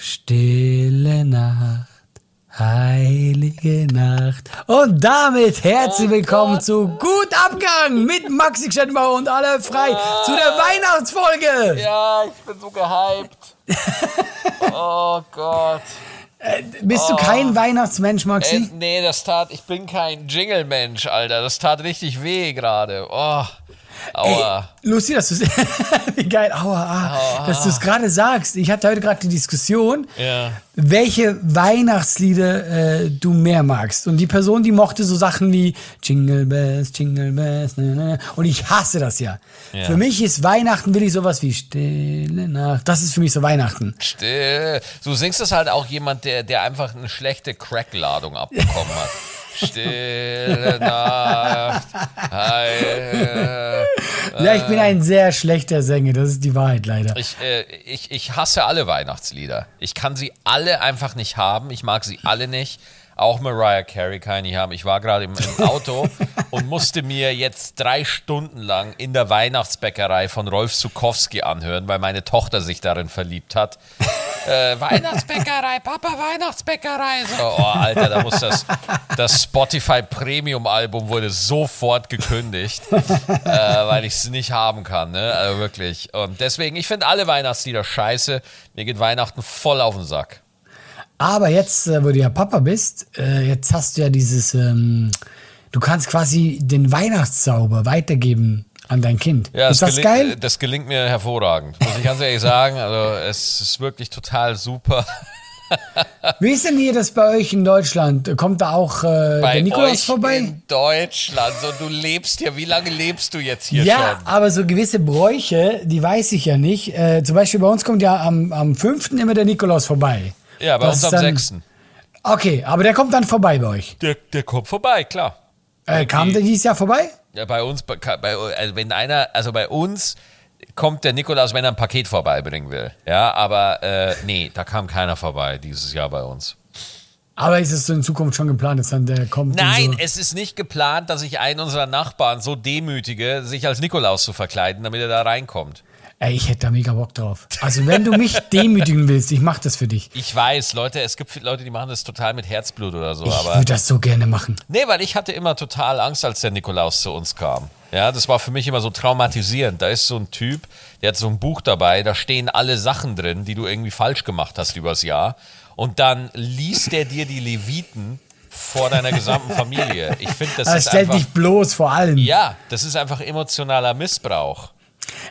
Stille Nacht, heilige Nacht. Und damit herzlich willkommen zu Gut Abgang mit Maxi Schettenbauer und alle frei zu der Weihnachtsfolge. Ja, ich bin so gehypt. oh Gott. Bist du kein Weihnachtsmensch, Maxi? nee, das tat, ich bin kein Jingle-Mensch, Alter. Das tat richtig weh gerade. Oh, aua. Ey, lustig, dass du Wie geil, aua, ah, dass du es gerade sagst. Ich hatte heute gerade die Diskussion, Ja. welche Weihnachtslieder äh, du mehr magst. Und die Person, die mochte so Sachen wie Jingle Bells, Jingle Bells, ne, ne, ne. und ich hasse das ja. Ja. Für mich ist Weihnachten will ich sowas wie Stille Nacht. Das ist für mich so Weihnachten. Still. Du singst es halt auch jemand, der, der einfach eine schlechte Crack-Ladung abbekommen hat. Stille Nacht. Heil. Ja, ich bin ein sehr schlechter Sänger, das ist die Wahrheit leider. Ich, äh, ich, ich hasse alle Weihnachtslieder. Ich kann sie alle einfach nicht haben. Ich mag sie alle nicht. Auch Mariah Carey kann ich nicht haben. Ich war gerade im, im Auto und musste mir jetzt drei Stunden lang in der Weihnachtsbäckerei von Rolf Zukowski anhören, weil meine Tochter sich darin verliebt hat. Äh, Weihnachtsbäckerei, Papa, Weihnachtsbäckerei. So, oh, Alter, da muss das, das Spotify Premium Album wurde sofort gekündigt, äh, weil ich es nicht haben kann, ne? Also wirklich. Und deswegen, ich finde alle Weihnachtslieder scheiße. Mir geht Weihnachten voll auf den Sack. Aber jetzt, äh, wo du ja Papa bist, äh, jetzt hast du ja dieses, ähm, du kannst quasi den Weihnachtszauber weitergeben an dein Kind. Ja, ist das gelingt, geil? Das gelingt mir hervorragend, muss ich ganz ehrlich sagen. Also es ist wirklich total super. Wie ist denn hier das bei euch in Deutschland? Kommt da auch äh, der Nikolaus vorbei? in Deutschland. So, du lebst hier. Wie lange lebst du jetzt hier Ja, schon? aber so gewisse Bräuche, die weiß ich ja nicht. Äh, zum Beispiel bei uns kommt ja am, am 5. immer der Nikolaus vorbei. Ja, bei uns am dann- 6. Okay, aber der kommt dann vorbei bei euch. Der, der kommt vorbei, klar. Äh, kam der dieses Jahr vorbei? Ja, bei uns, bei, also wenn einer, also bei uns kommt der Nikolaus, wenn er ein Paket vorbeibringen will. Ja, aber äh, nee, da kam keiner vorbei dieses Jahr bei uns. Aber ist es so in Zukunft schon geplant, dass dann der kommt? Nein, so? es ist nicht geplant, dass ich einen unserer Nachbarn so demütige, sich als Nikolaus zu verkleiden, damit er da reinkommt. Ey, ich hätte da mega Bock drauf. Also wenn du mich demütigen willst, ich mach das für dich. Ich weiß, Leute, es gibt Leute, die machen das total mit Herzblut oder so, Ich würde das so gerne machen. Nee, weil ich hatte immer total Angst, als der Nikolaus zu uns kam. Ja, das war für mich immer so traumatisierend. Da ist so ein Typ, der hat so ein Buch dabei, da stehen alle Sachen drin, die du irgendwie falsch gemacht hast übers Jahr. Und dann liest der dir die Leviten vor deiner gesamten Familie. Ich finde, das Er ist stellt einfach. dich bloß vor allem. Ja, das ist einfach emotionaler Missbrauch.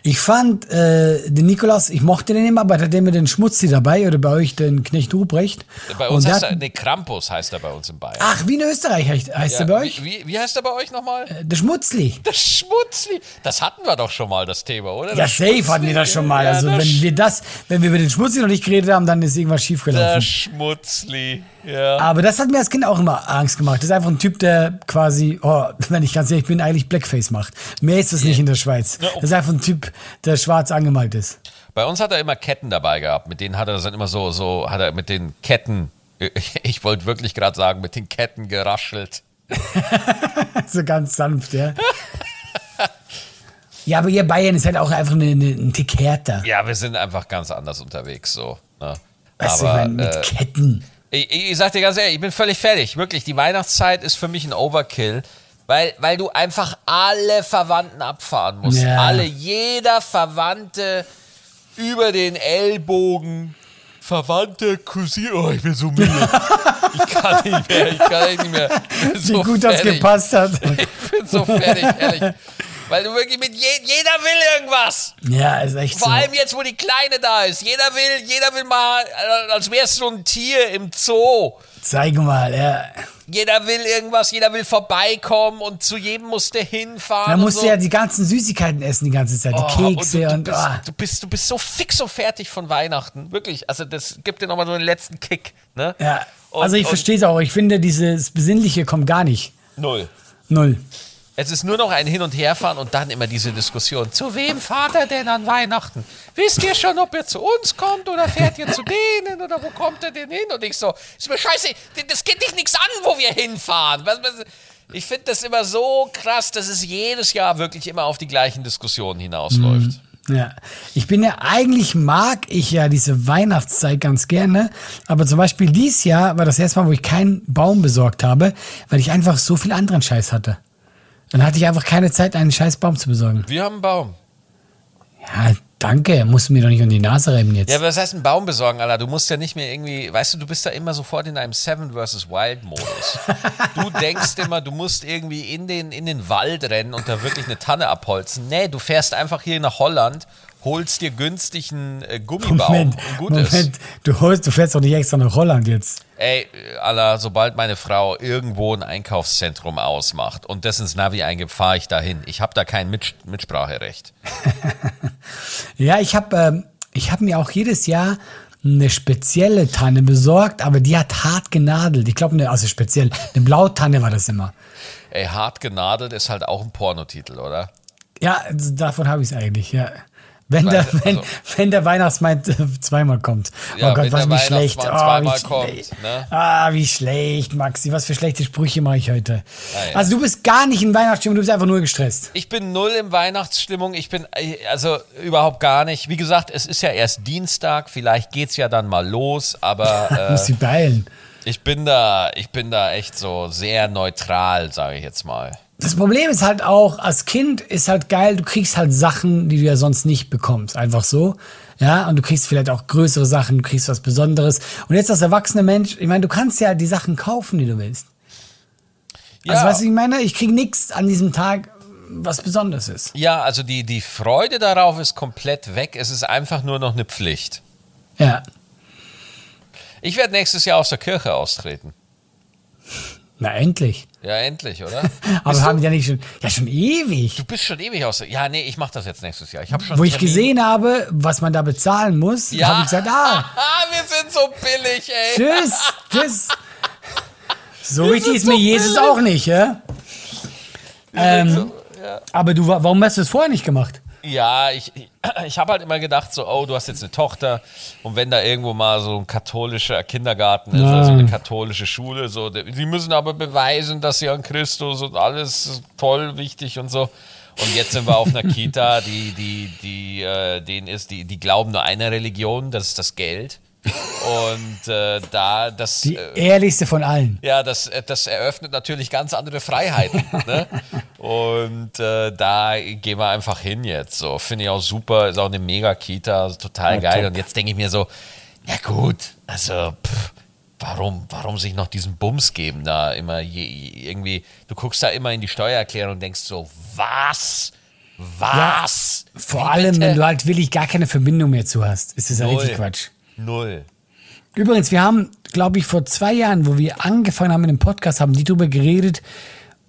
Ich fand äh, den Nikolaus, ich mochte den immer, aber der hat immer den Schmutzi dabei oder bei euch den Knecht Ruprecht. Bei uns Und der heißt er, nee, Krampus heißt er bei uns in Bayern. Ach, wie in Österreich heißt, heißt Ja, der bei euch? Wie, wie, heißt er bei euch nochmal? Äh, Der Schmutzli. Das Schmutzli. Das hatten wir doch schon mal, das Thema, oder? Ja, safe hatten wir das schon mal. Ja, also wenn wir das, wenn wir über den Schmutzli noch nicht geredet haben, dann ist irgendwas Der schiefgelaufen. Schmutzli. Ja. Aber das hat mir als Kind auch immer Angst gemacht. Das ist einfach ein Typ, der quasi, oh, wenn ich ganz ehrlich bin, eigentlich Blackface macht. Mehr ist das nicht in der Schweiz. Das ist einfach ein Typ, der schwarz angemalt ist. Bei uns hat er immer Ketten dabei gehabt. Mit denen hat er dann immer so, so hat er mit den Ketten, ich wollte wirklich gerade sagen, mit den Ketten geraschelt. So ganz sanft, ja. ja, aber ihr Bayern ist halt auch einfach eine, eine, ein Tick härter. Ja, wir sind einfach ganz anders unterwegs so. Ne? Weißt du, ich Aber meine, mit äh, Ketten. ich, ich sag dir ganz ehrlich, ich bin völlig fertig. Wirklich, die Weihnachtszeit ist für mich ein Overkill. Weil, weil du einfach alle Verwandten abfahren musst. Ja. Alle, jeder Verwandte über den Ellbogen. Verwandte Cousine. Oh, ich bin so müde. ich kann nicht mehr. Ich kann nicht mehr. Wie so gut das fertig. gepasst hat. Ich bin so fertig, ehrlich. Weil du wirklich mit je, jeder will irgendwas. Ja, ist echt Vor so. allem jetzt, wo die Kleine da ist. Jeder will, jeder will mal, äh, als wär's so ein Tier im Zoo. Zeig mal, ja. Jeder will irgendwas, jeder will vorbeikommen und zu jedem musst du hinfahren. Da und musst so. du ja die ganzen Süßigkeiten essen die ganze Zeit. Die Oh, Kekse und und, du, du, bist, ah. du, bist, du bist so fix und fertig von Weihnachten. Wirklich. Also, das gibt dir nochmal so einen letzten Kick. Ne? Ja, Und- also ich und- verstehe es auch. Ich finde, dieses Besinnliche kommt gar nicht. Null. Null. Es ist nur noch ein Hin- und Herfahren und dann immer diese Diskussion. Zu wem fahrt er denn an Weihnachten? Wisst ihr schon, ob er zu uns kommt oder fährt ihr zu denen oder wo kommt er denn hin? Und ich so, ist mir scheiße, das geht dich nichts an, wo wir hinfahren. Ich finde das immer so krass, dass es jedes Jahr wirklich immer auf die gleichen Diskussionen hinausläuft. Ja, ich bin ja, eigentlich mag ich ja diese Weihnachtszeit ganz gerne, aber zum Beispiel dieses Jahr war das erste Mal, wo ich keinen Baum besorgt habe, weil ich einfach so viel anderen Scheiß hatte. Dann hatte ich einfach keine Zeit, einen scheiß Baum zu besorgen. Wir haben einen Baum. Ja, danke, musst du mir doch nicht um die Nase reiben jetzt. Ja, aber was heißt ein Baum besorgen, Alter? Du musst ja nicht mehr irgendwie, weißt du, du bist da immer sofort in einem Seven vs. Wild Modus. du denkst immer, du musst irgendwie in den, in den Wald rennen und da wirklich eine Tanne abholzen. Nee, du fährst einfach hier nach Holland, holst dir günstig einen äh, Gummibaum Moment, Moment, du, holst, du fährst doch nicht extra nach Holland jetzt. Ey, Alter, sobald meine Frau irgendwo ein Einkaufszentrum ausmacht und das ins Navi eingibt, fahre ich dahin. Ich habe da kein Mit Mitspracherecht. Ja, ich habe ähm, ich hab mir auch jedes Jahr eine spezielle Tanne besorgt, aber die hat hart genadelt. Ich glaube, also speziell, eine Blautanne war das immer. Ey, hart genadelt ist halt auch ein Pornotitel, oder? Ja, also davon habe ich es eigentlich, ja. Wenn der, Weil, wenn, also- wenn der Weihnachtsmann zweimal kommt. Ja, oh Gott, was der wie schlecht. Oh, wie kommt, schlecht. ne? Ah, wie schlecht, Maxi. Was für schlechte Sprüche mache ich heute. Ah, ja. Also du bist gar nicht in Weihnachtsstimmung, du bist einfach nur gestresst. Ich bin null im Weihnachtsstimmung. Ich bin äh, also überhaupt gar nicht. Wie gesagt, es ist ja erst Dienstag. Vielleicht geht's ja dann mal los. Aber Muss äh, sie beeilen. ich bin da, ich bin da echt so sehr neutral, sage ich jetzt mal. Das Problem ist halt auch, als Kind ist halt geil, du kriegst halt Sachen, die du ja sonst nicht bekommst. Einfach so. Ja, und du kriegst vielleicht auch größere Sachen, du kriegst was Besonderes. Und jetzt als erwachsener Mensch, ich meine, du kannst ja die Sachen kaufen, die du willst. Ja, Also, weißt du, ich meine, ich krieg nichts an diesem Tag, was Besonderes ist. ja also die, die Freude darauf ist komplett weg. Es ist einfach nur noch eine Pflicht. Ja. Ich werde nächstes Jahr aus der Kirche austreten. Na, endlich. Ja, endlich, oder? Aber Bist haben du, die ja nicht schon, ja, schon ewig. du bist schon ewig aus Ja, nee, ich mache das jetzt nächstes Jahr. Ich habe schon Wo ich gesehen habe, was man da bezahlen muss, Ja. habe ich gesagt, ah, wir sind so billig, ey. tschüss, tschüss. So Wir wichtig sind ist so mir Jesus billig. auch nicht, ja? Ähm, So, ja. Aber du, wa- warum hast du es vorher nicht gemacht? Ja, ich, ich, ich habe halt immer gedacht, so, oh, du hast jetzt eine Tochter und wenn da irgendwo mal so ein katholischer Kindergarten ist oder so eine katholische Schule, so, die müssen aber beweisen, dass sie an Christus und alles toll, wichtig und so. Und jetzt sind wir auf einer Kita, die, die, die, äh, denen ist, die, die glauben nur einer Religion, das ist das Geld. Und äh, da, das. Die äh, ehrlichste von allen. ja, das, äh, das eröffnet natürlich ganz andere Freiheiten. ne? Und äh, da gehen wir einfach hin jetzt. So finde ich auch super. Ist auch eine Mega-Kita, total Ja, geil. top. Und jetzt denke ich mir so, ja gut, also pff, warum, warum sich noch diesen Bums geben da immer je, irgendwie? Du guckst da immer in die Steuererklärung und denkst so, was? Was? Vor Wie allem, bitte? wenn du halt wirklich gar keine Verbindung mehr zu hast, ist das ja richtig Quatsch. Null. Übrigens, wir haben, glaube ich, vor zwei Jahren, wo wir angefangen haben mit dem Podcast, haben die darüber geredet,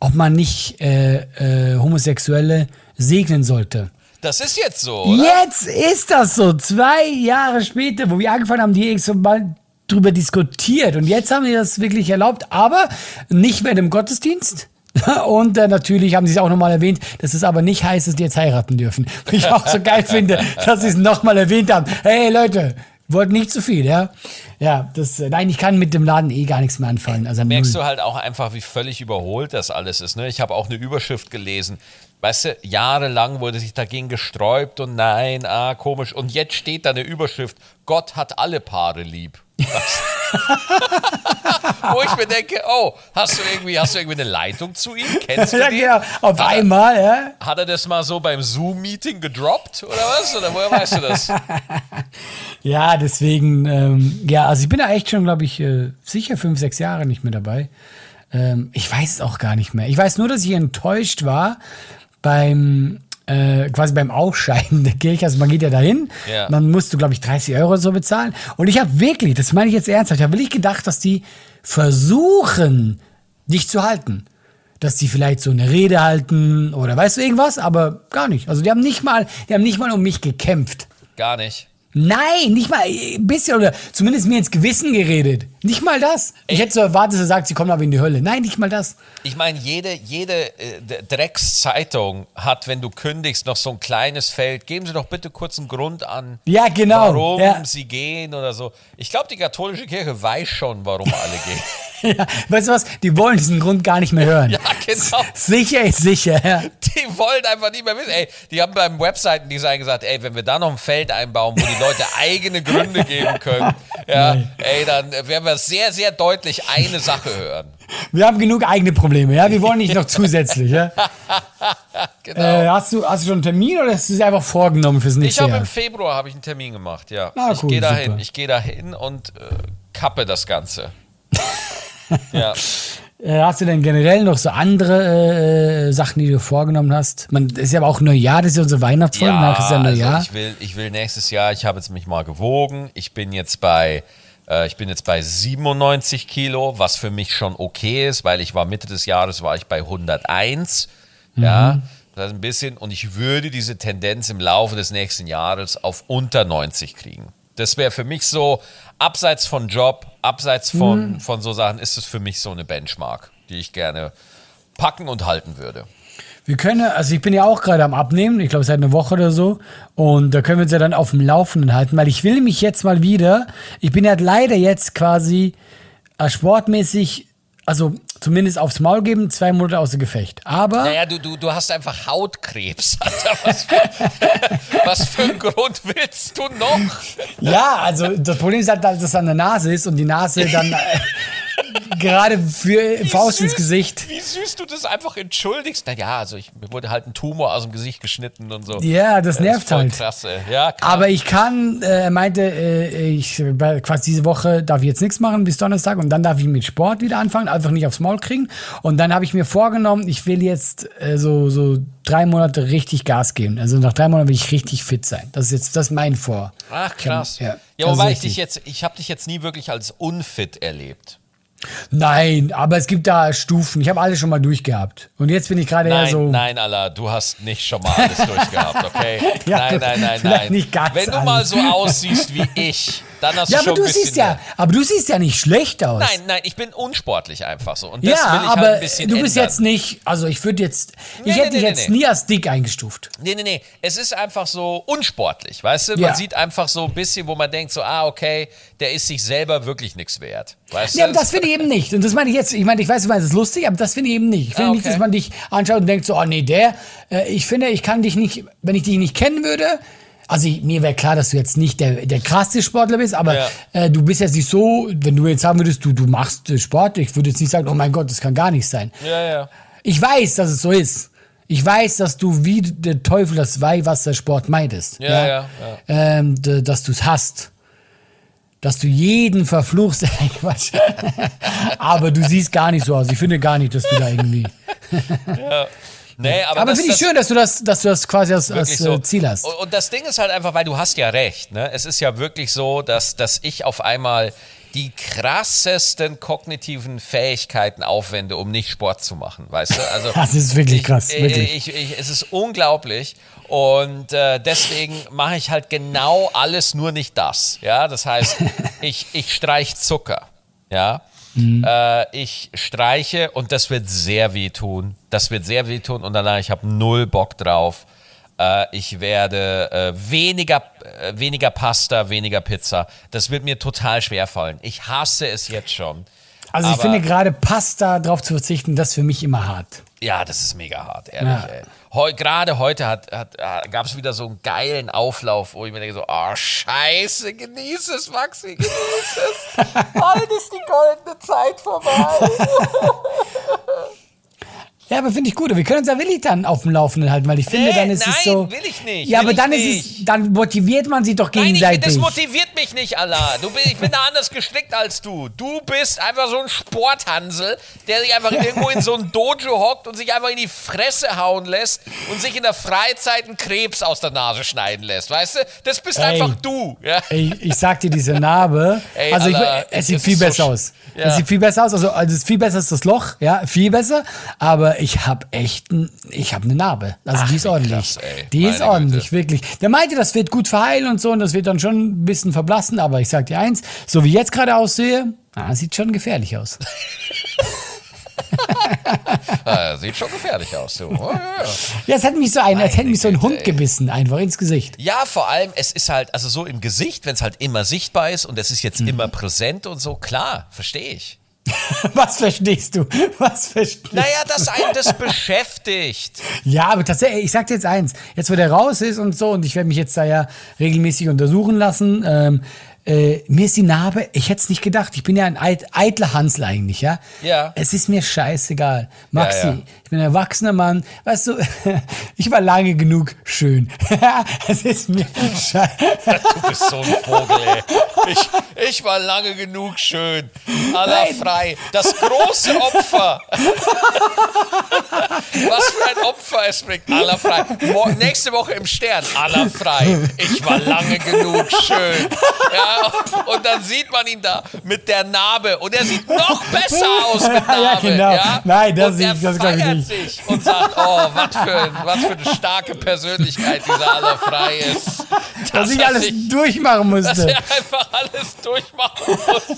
ob man nicht äh, äh, Homosexuelle segnen sollte. Das ist jetzt so, oder? Jetzt ist das so, zwei Jahre später, wo wir angefangen haben, die so mal drüber diskutiert. Und jetzt haben die das wirklich erlaubt, aber nicht mehr im Gottesdienst. Und äh, natürlich haben sie es auch nochmal erwähnt, dass es aber nicht heißt, dass die jetzt heiraten dürfen. Was ich auch so geil finde, dass sie es nochmal erwähnt haben. Hey Leute, wollt nicht zu viel, ja? Ja, das, äh, nein, ich kann mit dem Laden eh gar nichts mehr anfangen. Also merkst du halt auch einfach, wie völlig überholt das alles ist. Ne? Ich habe auch eine Überschrift gelesen. Weißt du, jahrelang wurde sich dagegen gesträubt und nein, ah, komisch. Und jetzt steht da eine Überschrift, Gott hat alle Paare lieb. Wo ich mir denke, oh, hast du irgendwie, hast du irgendwie eine Leitung zu ihm? Kennst du Ja, den? genau, auf Hat er- einmal, ja. Hat er das mal so beim Zoom-Meeting gedroppt oder was? Oder woher weißt du das? Ja, deswegen, ähm, ja, also ich bin da echt schon, glaube ich, äh, sicher fünf, sechs Jahre nicht mehr dabei. Ähm, ich weiß es auch gar nicht mehr. Ich weiß nur, dass ich enttäuscht war beim äh, quasi beim Ausscheiden der Kirche. Also man geht ja dahin, Ja. dann musst du, glaube ich, 30 Euro so bezahlen. Und ich habe wirklich, das meine ich jetzt ernsthaft, ich habe wirklich gedacht, dass die versuchen, dich zu halten. Dass die vielleicht so eine Rede halten oder weißt du irgendwas, aber gar nicht. Also die haben nicht mal, die haben nicht mal um mich gekämpft. Gar nicht. Nein, nicht mal ein bisschen oder zumindest mir ins Gewissen geredet. Nicht mal das. Ich hätte so erwartet, dass er sagt, sie kommen aber in die Hölle. Nein, nicht mal das. Ich meine, jede, jede äh, Dreckszeitung hat, wenn du kündigst, noch so ein kleines Feld. Geben Sie doch bitte kurz einen Grund an, Ja, genau. warum Ja. Sie gehen oder so. Ich glaube, die katholische Kirche weiß schon, warum alle gehen. Ja, weißt du was? Die wollen diesen Grund gar nicht mehr hören. Ja, genau. Sicher ist sicher. Ja. Die wollen einfach nicht mehr wissen. Ey, die haben beim Webseitendesign gesagt, ey, wenn wir da noch ein Feld einbauen, wo die Leute eigene Gründe geben können, ja, ey, dann werden wir sehr, sehr deutlich eine Sache hören. Wir haben genug eigene Probleme, ja. Wir wollen nicht noch zusätzlich, ja. Genau. Äh, hast, du, hast du schon einen Termin oder hast du es einfach vorgenommen fürs ich nächste habe Jahr? im Februar habe ich einen Termin gemacht, ja. Ah, ich cool, gehe da super. hin, ich gehe da hin und äh, kappe das Ganze. Ja. Äh, hast du denn generell noch so andere äh, Sachen, die du vorgenommen hast? Man, ist ja aber auch Neujahr, das ist ja unsere Weihnachtsfolge, danach ist ja Neujahr. Also ich will, ich will nächstes Jahr, ich habe jetzt mich mal gewogen. Ich bin jetzt bei, äh, ich bin jetzt bei 97 Kilo, was für mich schon okay ist, weil ich war Mitte des Jahres war ich bei 101. Mhm. Ja, das ist ein bisschen und ich würde diese Tendenz im Laufe des nächsten Jahres auf unter 90 kriegen. Das wäre für mich so, abseits von Job, abseits von, Mhm. von so Sachen, ist es für mich so eine Benchmark, die ich gerne packen und halten würde. Wir können, also ich bin ja auch gerade am Abnehmen, ich glaube seit einer Woche oder so. Und da können wir uns ja dann auf dem Laufenden halten, weil ich will mich jetzt mal wieder, ich bin ja leider jetzt quasi äh, sportmäßig, also zumindest aufs Maul geben, zwei Monate außer Gefecht. Aber Naja, du, du, du hast einfach Hautkrebs. Alter. Was für, was für einen Grund willst du noch? ja, also das Problem ist halt, dass es an der Nase ist und die Nase dann gerade für Faust ins süß- Gesicht. Wie süß du das einfach entschuldigst. Naja, also ich, mir wurde halt ein Tumor aus dem Gesicht geschnitten und so. Ja, das Das nervt ist voll halt. krass. Ja, klar. Aber ich kann, äh, er meinte, äh, ich quasi diese Woche darf ich jetzt nichts machen bis Donnerstag und dann darf ich mit Sport wieder anfangen, einfach nicht aufs Maul kriegen. Und dann habe ich mir vorgenommen, ich will jetzt äh, so, so drei Monate richtig Gas geben. Also nach drei Monaten will ich richtig fit sein. Das ist jetzt das ist mein Vor. Ach, krass. Ja, Ja, das wobei ist ich dich jetzt, ich habe dich jetzt nie wirklich als unfit erlebt. Nein, aber es gibt da Stufen. Ich habe alle schon mal durchgehabt. Und jetzt bin ich gerade eher so. nein, Allah, du hast nicht schon mal alles durchgehabt, okay? Ja, nein, nein, nein, nein. nicht ganz Wenn du mal alles. so aussiehst wie ich, dann hast Ja, du schon aber du ein siehst ja, mehr. aber du siehst ja nicht schlecht aus. Nein, nein, ich bin unsportlich einfach so. Und das ja, will ich aber halt ein bisschen du bist ändern. jetzt nicht, also ich würde jetzt, Nee, ich nee, hätte dich nee, jetzt nee. nie als dick eingestuft. Nee, nee, nee. Es ist einfach so unsportlich, weißt du? Man Ja. sieht einfach so ein bisschen, wo man denkt, so, ah, okay, der ist sich selber wirklich nichts wert. Weißt Ja, du? aber das finde ich eben nicht. Und das meine ich jetzt, ich meine, ich weiß, du meinst es ist lustig, aber das finde ich eben nicht. Ich finde Ah, nicht, okay. dass man dich anschaut und denkt so, oh nee, der, äh, ich finde, ich kann dich nicht, wenn ich dich nicht kennen würde, also ich, mir wäre klar, dass du jetzt nicht der, der krasseste Sportler bist, aber Ja. äh, du bist jetzt nicht so, wenn du jetzt sagen würdest, du, du machst äh, Sport, ich würde jetzt nicht sagen, oh mein Gott, das kann gar nicht sein. ja, ja. Ich weiß, dass es so ist. Ich weiß, dass du wie der Teufel das Weihwassersport meintest. Ja, ja, ja. Ähm, d- dass du es hast. Dass du jeden verfluchst. Quatsch. Aber du siehst gar nicht so aus. Ich finde gar nicht, dass du da irgendwie. Nee, aber, Aber finde ich schön, dass du das, dass du das quasi als, als so. äh, Ziel hast. Und, und das Ding ist halt einfach, weil du hast ja recht, ne? Es ist ja wirklich so, dass, dass ich auf einmal die krassesten kognitiven Fähigkeiten aufwende, um nicht Sport zu machen, weißt du? Also Das ist wirklich ich, krass, wirklich. Ich, ich, es ist unglaublich und äh, deswegen mache ich halt genau alles, nur nicht das. Ja, das heißt, ich, ich streich Zucker. Ja, Mhm. äh, ich streiche und das wird sehr wehtun. Das wird sehr wehtun und danach, ich habe null Bock drauf. Äh, ich werde äh, weniger, äh, weniger Pasta, weniger Pizza. Das wird mir total schwer fallen. Ich hasse es jetzt schon. Also ich finde gerade Pasta drauf zu verzichten, das ist für mich immer hart. Ja, das ist mega hart, ehrlich. Ja. Heu, Gerade heute hat, hat, äh, gab es wieder so einen geilen Auflauf, wo ich mir denke so, oh scheiße, genieß es, Maxi, genieß es. Bald ist die goldene Zeit vorbei. Ja, aber finde ich gut. Wir können uns ja wirklich dann auf dem Laufenden halten, weil ich finde, Nee, dann ist nein, es so. will ich nicht, Ja, will aber ich dann ist nicht. es, dann motiviert man sich doch Nein, ich, gegenseitig. das motiviert mich nicht, Allah. Du, ich bin da anders gestrickt als du. Du bist einfach so ein Sporthansel, der sich einfach irgendwo in so ein Dojo hockt und sich einfach in die Fresse hauen lässt und sich in der Freizeit einen Krebs aus der Nase schneiden lässt. Weißt du? Das bist Ey. einfach du. Ja? Ey, ich sag dir, diese Narbe, Ey, also ich, Alter, es sieht ist viel so besser sch- aus. Ja. Es sieht viel besser aus, also, also es ist viel besser als das Loch, ja, viel besser, aber ich habe echt, ein, ich habe eine Narbe, also die ist ordentlich. krass, die ist Meine ordentlich, Güte. wirklich. Der meinte, das wird gut verheilen und so und das wird dann schon ein bisschen verblassen, aber ich sag dir eins, so wie ich jetzt gerade aussehe, ah, sieht schon gefährlich aus. Ah, sieht schon gefährlich aus, du. Oh, ja, ja. Ja, es hat mich so ein, als hätte mich so ein Hund ey. gebissen, einfach ins Gesicht. Ja, vor allem, es ist halt, also so im Gesicht, wenn es halt immer sichtbar ist und es ist Mhm. jetzt immer präsent und so, klar, verstehe ich. Was verstehst du? Was verstehst Naja, dass einen das beschäftigt. Ja, aber tatsächlich, ich sag dir jetzt eins, jetzt wo der raus ist und so, und ich werde mich jetzt da ja regelmäßig untersuchen lassen, ähm, äh, mir ist die Narbe, ich hätte es nicht gedacht, ich bin ja ein eit, eitler Hansel eigentlich, ja? Ja. Es ist mir scheißegal. Maxi, Ja, ja. ich bin ein erwachsener Mann, weißt du, ich war lange genug schön. es ist mir scheiße. Du bist so ein Vogel, ey. Ich, ich war lange genug schön. Nein. frei. Das große Opfer. Was für ein Opfer es bringt. Allah frei. Mo nächste Woche im Stern. Allah frei. Ich war lange genug schön. Ja, und dann sieht man ihn da mit der Narbe. Und er sieht noch besser aus mit Narbe. Ja, genau. Ja? Nein, das und er ich- das glaub ich feiert nicht. sich und sagt, oh, was für, ein, was für eine starke Persönlichkeit dieser Allah frei ist. dass ich er alles sich- durchmachen dass musste. er einfach alles durchmachen muss.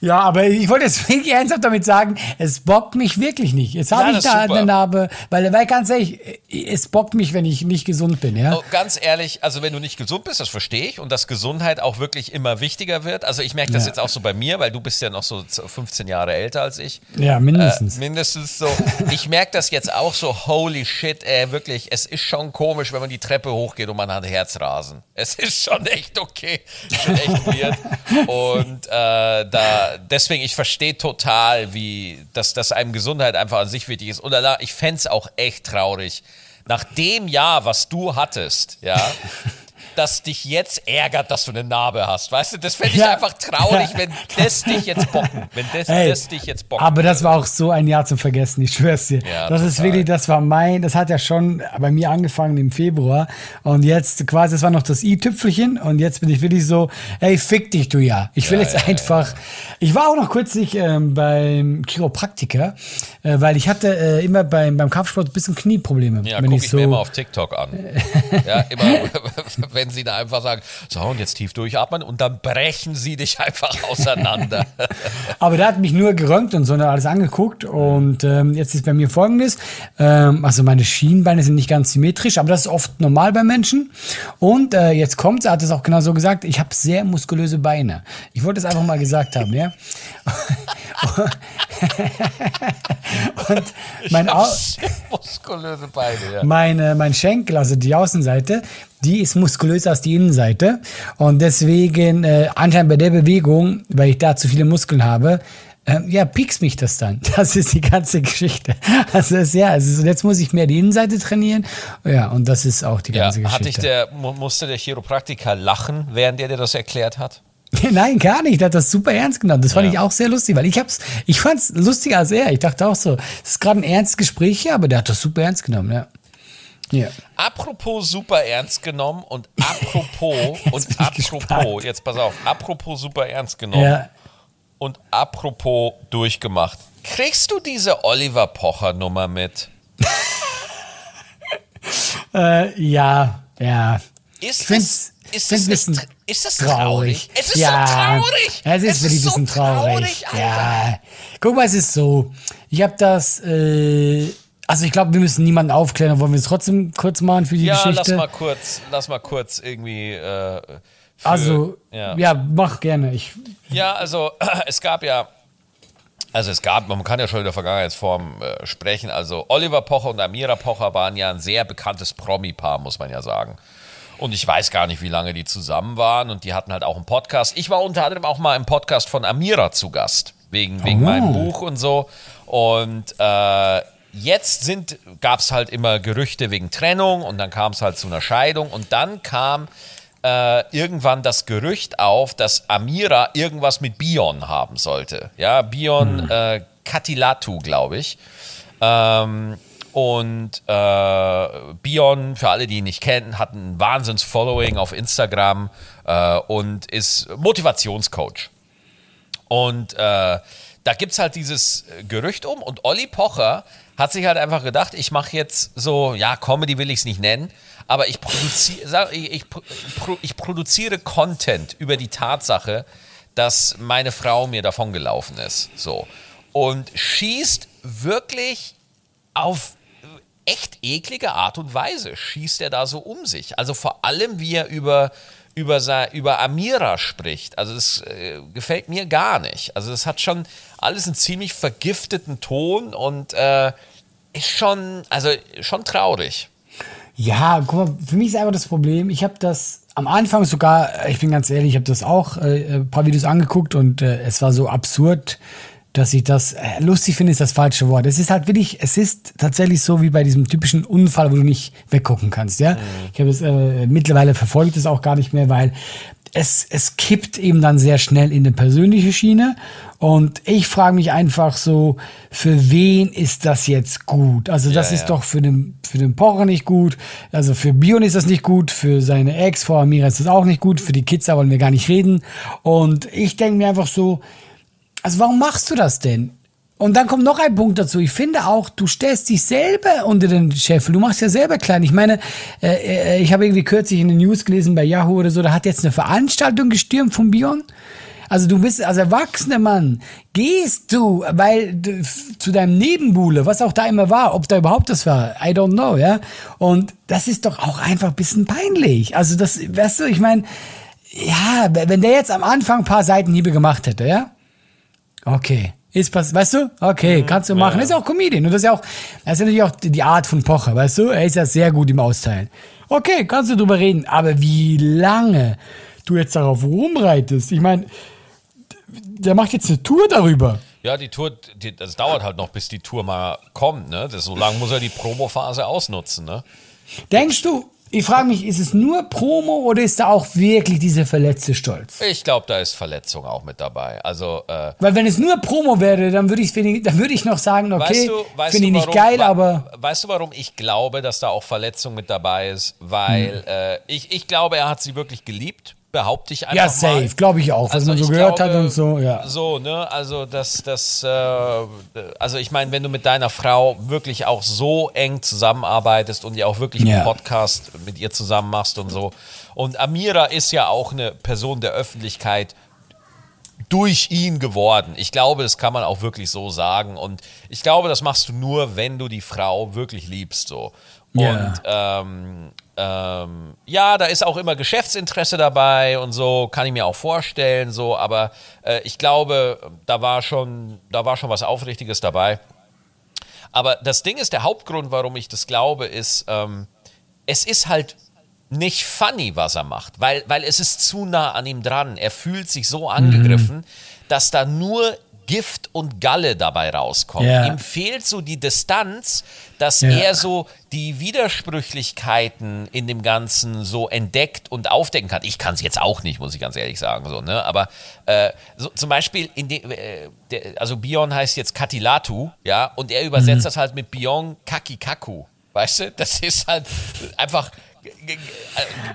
Ja, aber ich wollte jetzt wirklich ernsthaft damit sagen, es bockt mich wirklich nicht. Jetzt habe ich da eine Narbe, weil, weil ganz ehrlich, es bockt mich, wenn ich nicht gesund bin, ja. Oh, ganz ehrlich, also wenn du nicht gesund bist, das verstehe ich und dass Gesundheit auch wirklich immer wichtiger wird. Also ich merke das Ja. jetzt auch so bei mir, weil du bist ja noch so 15 Jahre älter als ich. Ja, mindestens. Äh, mindestens so. Ich merke das jetzt auch so, holy shit, ey, wirklich, es ist schon komisch, wenn man die Treppe hochgeht und man hat Herzrasen. Es ist schon echt okay, schon echt weird. Und äh, da, deswegen, ich verstehe total, wie, dass, dass einem Gesundheit einfach an sich wichtig ist. Und ich fände es auch echt traurig, nach dem Jahr, was du hattest, ja, dass dich jetzt ärgert, dass du eine Narbe hast. Weißt du, das fände ich Ja. einfach traurig, wenn das dich jetzt bocken. Wenn das, Ey, das dich jetzt bocken. aber das war auch so ein Jahr zum Vergessen, ich schwör's dir. Ja, das ist total. wirklich, das war mein, das hat ja schon bei mir angefangen im Februar und jetzt quasi, das war noch das i-Tüpfelchen und jetzt bin ich wirklich so, ey, fick dich du ja. Ich will Ja, jetzt einfach, ich war auch noch kürzlich ähm, beim Chiropraktiker, äh, weil ich hatte äh, immer beim, beim Kampfsport ein bisschen Knieprobleme. Ja, wenn gucke ich ich so, mir immer auf TikTok an. ja, immer, wenn sie da einfach sagen, so und jetzt tief durchatmen und dann brechen sie dich einfach auseinander. Aber der hat mich nur geröntgt und so und alles angeguckt. Und ähm, jetzt ist bei mir folgendes: ähm, Also, meine Schienbeine sind nicht ganz symmetrisch, aber das ist oft normal bei Menschen. Und äh, jetzt kommt er hat es auch genau so gesagt: Ich habe sehr muskulöse Beine. Ich wollte es einfach mal gesagt haben, ja. und mein, Au Muskulöse Beine, ja. meine, mein Schenkel, also die Außenseite, die ist muskulöser als die Innenseite. Und deswegen, äh, anscheinend bei der Bewegung, weil ich da zu viele Muskeln habe, äh, ja, piekst mich das dann. Das ist die ganze Geschichte. Also ist, ja, ist, jetzt muss ich mehr die Innenseite trainieren. Ja, und das ist auch die Ja, ganze hatte ich Geschichte. der, mu- musste der Chiropraktiker lachen, während er dir das erklärt hat? Nein, gar nicht. Der hat das super ernst genommen. Das fand Ja. ich auch sehr lustig, weil ich hab's, ich fand's lustiger als er. Ich dachte auch so, das ist gerade ein ernstes Gespräch hier, aber der hat das super ernst genommen, ja. Ja. Apropos super ernst genommen und apropos und apropos, gespannt. jetzt pass auf, apropos super ernst genommen Ja. und apropos durchgemacht. Kriegst du diese Oliver Pocher Nummer mit? Äh, ja, ja. Ist Ich find's- ist das, ein bisschen nicht, ist das traurig? Es ist ja, so traurig. Ja, es ist wirklich ein bisschen traurig. ja. Guck mal, es ist so. Ich habe das, äh, also ich glaube, wir müssen niemanden aufklären, wollen wir es trotzdem kurz machen für die Ja, Geschichte? lass mal kurz, lass mal kurz irgendwie. Äh, für, also, ja. ja. mach gerne. Ich, Ja, also es gab ja, also es gab, man kann ja schon in der Vergangenheitsform äh, sprechen. Also Oliver Pocher und Amira Pocher waren ja ein sehr bekanntes Promi-Paar, muss man ja sagen. Und ich weiß gar nicht, wie lange die zusammen waren und die hatten halt auch einen Podcast. Ich war unter anderem auch mal im Podcast von Amira zu Gast, wegen, wegen Oh. meinem Buch und so. Und äh, jetzt sind, gab es halt immer Gerüchte wegen Trennung und dann kam es halt zu einer Scheidung und dann kam äh, irgendwann das Gerücht auf, dass Amira irgendwas mit Bion haben sollte. Ja, Bion äh, Katilatu, glaube ich. Ähm, und äh, Bion, für alle, die ihn nicht kennen, hat ein Wahnsinns-Following auf Instagram äh, und ist Motivationscoach. Und äh, da gibt es halt dieses Gerücht um und Olli Pocher hat sich halt einfach gedacht, ich mache jetzt so, ja, Comedy will ich es nicht nennen, aber ich, produzi ich, ich, ich produziere Content über die Tatsache, dass meine Frau mir davongelaufen ist. So. Und schießt wirklich auf echt eklige Art und Weise schießt er da so um sich. Also vor allem, wie er über, über, über Amira spricht. Also das äh, gefällt mir gar nicht. Also das hat schon alles einen ziemlich vergifteten Ton und äh, ist schon, also schon traurig. Ja, guck mal, für mich ist einfach das Problem, ich habe das am Anfang sogar, ich bin ganz ehrlich, ich habe das auch äh, ein paar Videos angeguckt und äh, es war so absurd, dass ich das äh, lustig finde, ist das falsche Wort. Es ist halt wirklich, es ist tatsächlich so wie bei diesem typischen Unfall, wo du nicht weggucken kannst, ja. Mhm. Ich habe es äh, mittlerweile verfolgt es auch gar nicht mehr, weil es, es kippt eben dann sehr schnell in eine persönliche Schiene. Und ich frage mich einfach so, für wen ist das jetzt gut? Also das ja, ist ja. doch für den, für den Pocher nicht gut. Also für Bion ist das nicht gut. Für seine Ex, Frau Amira ist das auch nicht gut. Für die Kids, da wollen wir gar nicht reden. Und ich denke mir einfach so, also warum machst du das denn? Und dann kommt noch ein Punkt dazu. Ich finde auch, du stellst dich selber unter den Scheffel. Du machst ja selber klein. Ich meine, äh, äh, ich habe irgendwie kürzlich in den News gelesen bei Yahoo oder so, da hat jetzt eine Veranstaltung gestürmt von Bion. Also du bist als erwachsener Mann, gehst du, weil zu deinem Nebenbuhle, was auch da immer war, ob da überhaupt das war, I don't know, ja. Und das ist doch auch einfach ein bisschen peinlich. Also das, weißt du, ich meine, ja, wenn der jetzt am Anfang ein paar Seitenhiebe gemacht hätte, ja, Okay. Ist pass weißt du? Okay, mhm. kannst du machen. Ja. Ist auch Comedian. Und das ist ja auch, das ist natürlich auch die Art von Pocher, weißt du? Er ist ja sehr gut im Austeilen. Okay, kannst du drüber reden. Aber wie lange du jetzt darauf rumreitest? Ich meine, der macht jetzt eine Tour darüber. Ja, die Tour, die, das dauert halt noch, bis die Tour mal kommt, ne? Das, so lange muss er die Promophase ausnutzen, ne? Denkst du, ich frage mich, ist es nur Promo oder ist da auch wirklich dieser verletzte Stolz? Ich glaube, da ist Verletzung auch mit dabei. Also, äh, Weil wenn es nur Promo wäre, dann würde ich, dann würd ich noch sagen, okay, finde ich nicht geil, aber... Weißt du, warum ich glaube, dass da auch Verletzung mit dabei ist? Weil hm. äh, ich, ich glaube, er hat sie wirklich geliebt behaupte ich einfach Ja, safe, glaube ich auch, was also man so gehört glaube, hat und so, ja. So, ne, also das, das, äh, also ich meine, wenn du mit deiner Frau wirklich auch so eng zusammenarbeitest und ja auch wirklich ja. einen Podcast mit ihr zusammen machst und so. Und Amira ist ja auch eine Person der Öffentlichkeit durch ihn geworden. Ich glaube, das kann man auch wirklich so sagen. Und ich glaube, das machst du nur, wenn du die Frau wirklich liebst, so. Und ähm, ähm, ja, da ist auch immer Geschäftsinteresse dabei und so, kann ich mir auch vorstellen, so, aber äh, ich glaube, da war schon, da war schon was Aufrichtiges dabei. Aber das Ding ist, der Hauptgrund, warum ich das glaube, ist, ähm, es ist halt nicht funny, was er macht, weil, weil es ist zu nah an ihm dran. Er fühlt sich so angegriffen, mhm. dass da nur Gift und Galle dabei rauskommt. Yeah. Ihm fehlt so die Distanz, dass yeah. er so die Widersprüchlichkeiten in dem Ganzen so entdeckt und aufdecken kann. Ich kann es jetzt auch nicht, muss ich ganz ehrlich sagen. So, ne? Aber äh, so, zum Beispiel, in de, äh, der, also Bion heißt jetzt Katilatu, ja, und er übersetzt mhm. das halt mit Bion Kakikaku. Weißt du, das ist halt einfach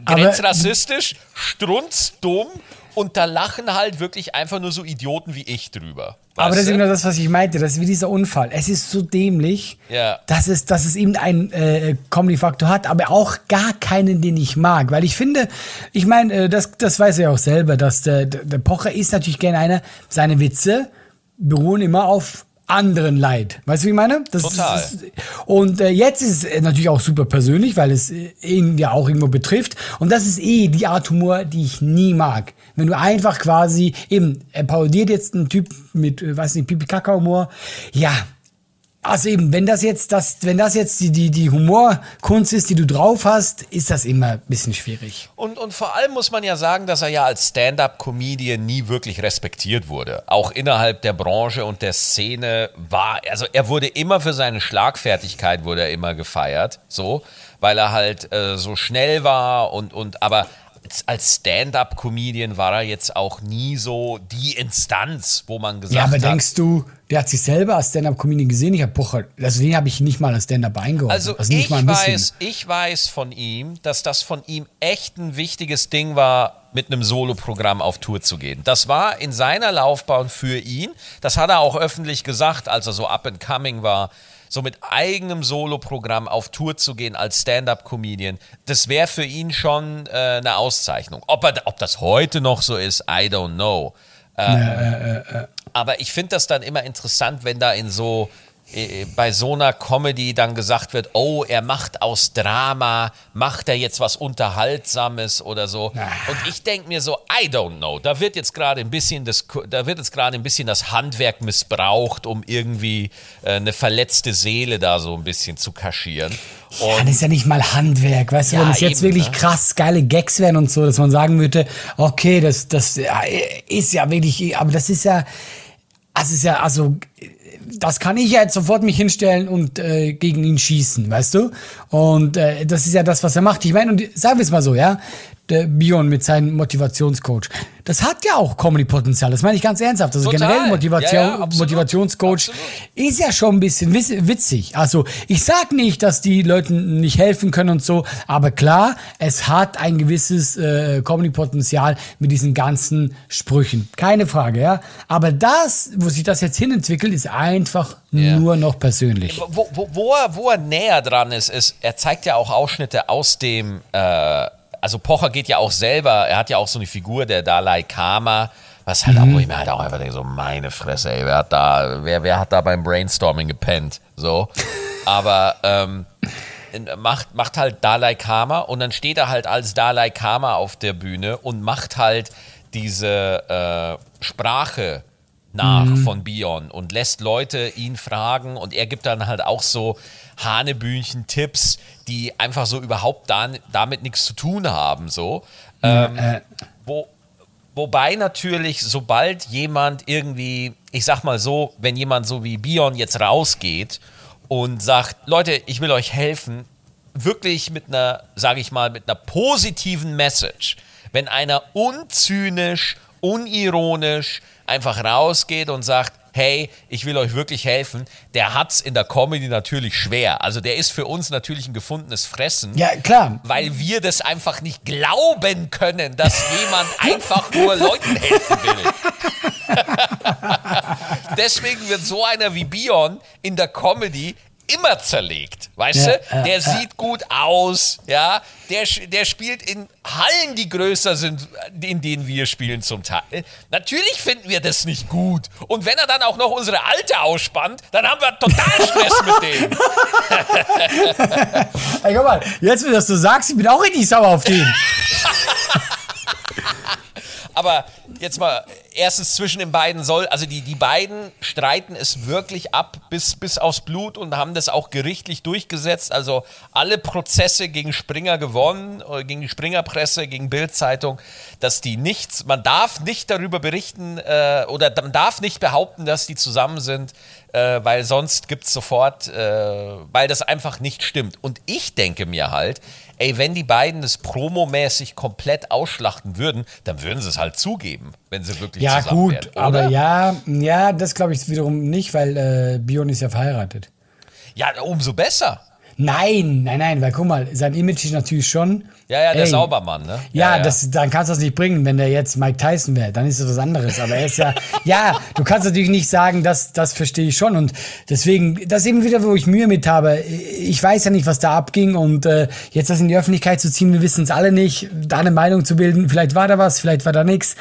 grenzrassistisch, strunzdumm und da lachen halt wirklich einfach nur so Idioten wie ich drüber. Aber das ist genau das, was ich meinte. Das ist wie dieser Unfall. Es ist so dämlich, ja. dass, es, dass es eben einen äh, Comedy-Faktor hat, aber auch gar keinen, den ich mag. Weil ich finde, ich meine, äh, das, das weiß er ja auch selber, dass der, der Pocher ist natürlich gerne einer, seine Witze beruhen immer auf anderen Leid. Weißt du, wie ich meine? Das Total. Ist, und äh, jetzt ist es natürlich auch super persönlich, weil es äh, ihn ja auch irgendwo betrifft. Und das ist eh die Art Humor, die ich nie mag. Wenn du einfach quasi, eben, er parodiert jetzt einen Typ mit, äh, weiß nicht, Pipi-Kaka-Humor. Ja, also eben, wenn das jetzt das, wenn das jetzt die, die, die Humorkunst ist, die du drauf hast, ist das immer ein bisschen schwierig. Und, und vor allem muss man ja sagen, dass er ja als Stand-up-Comedian nie wirklich respektiert wurde. Auch innerhalb der Branche und der Szene war, also er wurde immer für seine Schlagfertigkeit wurde er immer gefeiert, so, weil er halt äh, so schnell war und, und aber als Stand-up-Comedian war er jetzt auch nie so die Instanz, wo man gesagt hat. Ja, aber hat, denkst du, der hat sich selber als Stand-up-Comedian gesehen? Ich habe Pocher, also den habe ich nicht mal als Stand-up eingeordnet. Also, also ich, weiß, ich weiß von ihm, dass das von ihm echt ein wichtiges Ding war, mit einem Solo-Programm auf Tour zu gehen. Das war in seiner Laufbahn für ihn. Das hat er auch öffentlich gesagt, als er so up and coming war so mit eigenem Soloprogramm auf Tour zu gehen als Stand-up-Comedian, das wäre für ihn schon äh, eine Auszeichnung. Ob, er, ob das heute noch so ist, I don't know. Ähm, ja, äh, äh, aber ich finde das dann immer interessant, wenn da in so bei so einer Comedy dann gesagt wird, oh, er macht aus Drama, macht er jetzt was Unterhaltsames oder so. Und ich denke mir so, I don't know. Da wird jetzt gerade ein bisschen das, da wird jetzt gerade ein bisschen das Handwerk missbraucht, um irgendwie äh, eine verletzte Seele da so ein bisschen zu kaschieren. Und ja, das ist ja nicht mal Handwerk, weißt du, wenn es jetzt eben, wirklich ne? krass geile Gags wären und so, dass man sagen würde, okay, das, das ist ja wirklich, aber das ist ja, also ist ja, also das kann ich ja jetzt sofort mich hinstellen und äh, gegen ihn schießen, weißt du? Und äh, das ist ja das, was er macht. Ich meine, und sagen wir es mal so, ja, der Bion mit seinem Motivationscoach. Das hat ja auch Comedy-Potenzial, das meine ich ganz ernsthaft. Also Total. generell Motivation, ja, ja, Motivationscoach absolut. ist ja schon ein bisschen witzig. Also ich sag nicht, dass die Leuten nicht helfen können und so, aber klar, es hat ein gewisses äh, Comedy-Potenzial mit diesen ganzen Sprüchen. Keine Frage, ja. Aber das, wo sich das jetzt hinentwickelt, ist einfach ja. nur noch persönlich. Wo, wo, wo, er, wo er näher dran ist, ist, er zeigt ja auch Ausschnitte aus dem äh, also Pocher geht ja auch selber, er hat ja auch so eine Figur, der Dalai Kama, was halt mhm. auch, wo ich mir halt auch einfach denke, so meine Fresse, ey, wer hat da, wer, wer hat da beim Brainstorming gepennt? So. Aber ähm, macht, macht halt Dalai Kama und dann steht er halt als Dalai Kama auf der Bühne und macht halt diese äh, Sprache nach mhm. von Bion und lässt Leute ihn fragen und er gibt dann halt auch so Hanebühnchen-Tipps, die einfach so überhaupt da, damit nichts zu tun haben. So. Ähm, äh. wo, wobei natürlich, sobald jemand irgendwie, ich sag mal so, wenn jemand so wie Bion jetzt rausgeht und sagt, Leute, ich will euch helfen, wirklich mit einer, sage ich mal, mit einer positiven Message, wenn einer unzynisch, unironisch einfach rausgeht und sagt, hey, ich will euch wirklich helfen, der hat es in der Comedy natürlich schwer. Also der ist für uns natürlich ein gefundenes Fressen. Ja, klar. Weil wir das einfach nicht glauben können, dass jemand einfach nur Leuten helfen will. Deswegen wird so einer wie Bion in der Comedy immer zerlegt, weißt ja, du? Der äh, sieht gut aus, ja. Der, der spielt in Hallen, die größer sind, in denen wir spielen zum Teil. Natürlich finden wir das nicht gut. Und wenn er dann auch noch unsere Alte ausspannt, dann haben wir total Stress mit dem. Ey, guck mal, jetzt, wenn du das so sagst, ich bin auch richtig sauer auf den. Aber jetzt mal, erstens zwischen den beiden soll, also die, die beiden streiten es wirklich ab bis, bis aufs Blut und haben das auch gerichtlich durchgesetzt. Also alle Prozesse gegen Springer gewonnen, äh, gegen die Springerpresse, gegen Bildzeitung, dass die nichts, man darf nicht darüber berichten äh, oder man darf nicht behaupten, dass die zusammen sind, äh, weil sonst gibt es sofort, äh, weil das einfach nicht stimmt. Und ich denke mir halt, ey, wenn die beiden das promomäßig komplett ausschlachten würden, dann würden sie es halt zugeben, wenn sie wirklich ja, zusammen gut, wären. Ja, gut, aber ja, ja, das glaube ich wiederum nicht, weil äh, Bion ist ja verheiratet. Ja, umso besser. Nein, nein, nein, weil guck mal, sein Image ist natürlich schon. Ja, ja, der ey, Saubermann, ne? Ja, ja, ja. Das, dann kannst du das nicht bringen, wenn der jetzt Mike Tyson wäre. Dann ist das was anderes. Aber er ist ja, ja, du kannst natürlich nicht sagen, das, das verstehe ich schon. Und deswegen, das ist eben wieder, wo ich Mühe mit habe. Ich weiß ja nicht, was da abging. Und äh, jetzt das in die Öffentlichkeit zu ziehen, wir wissen es alle nicht, da eine Meinung zu bilden. Vielleicht war da was, vielleicht war da nichts.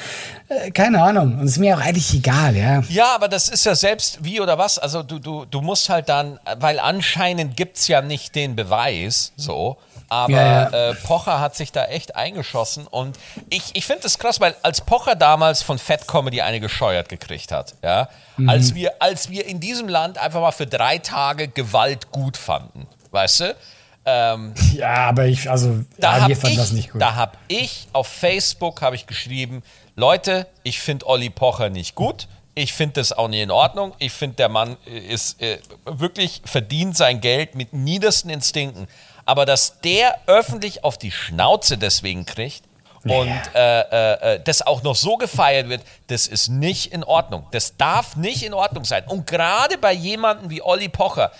Äh, keine Ahnung. Und es ist mir auch eigentlich egal, ja. Ja, aber das ist ja selbst wie oder was. Also du, du, du musst halt dann, weil anscheinend gibt es ja nicht den Beweis, so. Aber ja. Äh, Pocher hat sich da echt eingeschossen und ich, ich finde das krass, weil als Pocher damals von Fat Comedy eine gescheuert gekriegt hat, ja, mhm. als, wir, als wir in diesem Land einfach mal für drei Tage Gewalt gut fanden, weißt du? Ähm, ja, aber ich, also, da ja, wir fanden das nicht gut. Da habe ich auf Facebook habe ich geschrieben, Leute, ich finde Olli Pocher nicht gut. Ich finde das auch nicht in Ordnung. Ich finde, der Mann ist äh, wirklich verdient sein Geld mit niedersten Instinkten. Aber dass der öffentlich auf die Schnauze deswegen kriegt und äh, äh, äh, das auch noch so gefeiert wird, das ist nicht in Ordnung. Das darf nicht in Ordnung sein. Und gerade bei jemandem wie Olli Pocher,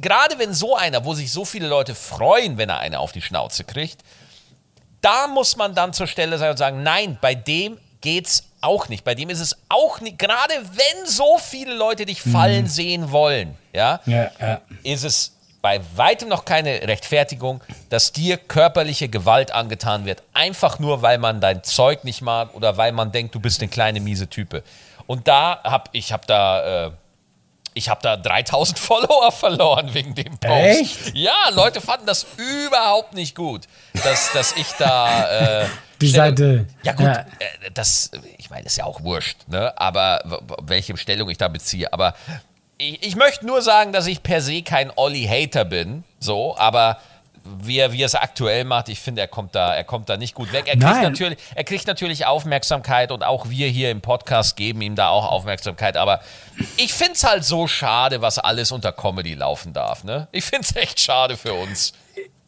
gerade wenn so einer, wo sich so viele Leute freuen, wenn er eine auf die Schnauze kriegt, da muss man dann zur Stelle sein und sagen, nein, bei dem geht's auch nicht. Bei dem ist es auch nicht, gerade wenn so viele Leute dich fallen mhm. sehen wollen, ja, ja, ja, ist es bei weitem noch keine Rechtfertigung, dass dir körperliche Gewalt angetan wird, einfach nur, weil man dein Zeug nicht mag oder weil man denkt, du bist eine kleine miese Type. Und da habe ich habe da äh, ich habe da 3000 Follower verloren wegen dem Post. Echt? Ja, Leute fanden das überhaupt nicht gut, dass, dass ich da. Äh, Die Stellung- Seite. Ja, gut, Ja. Äh, das, ich meine, ist ja auch wurscht, ne? Aber welche Stellung ich da beziehe. Aber ich, ich möchte nur sagen, dass ich per se kein Olli-Hater bin, so, aber. Wie er, wie er es aktuell macht, ich finde, er kommt da, er kommt da nicht gut weg. Er kriegt, Nein. natürlich, er kriegt natürlich Aufmerksamkeit und auch wir hier im Podcast geben ihm da auch Aufmerksamkeit. Aber ich finde es halt so schade, was alles unter Comedy laufen darf. Ne? Ich finde es echt schade für uns.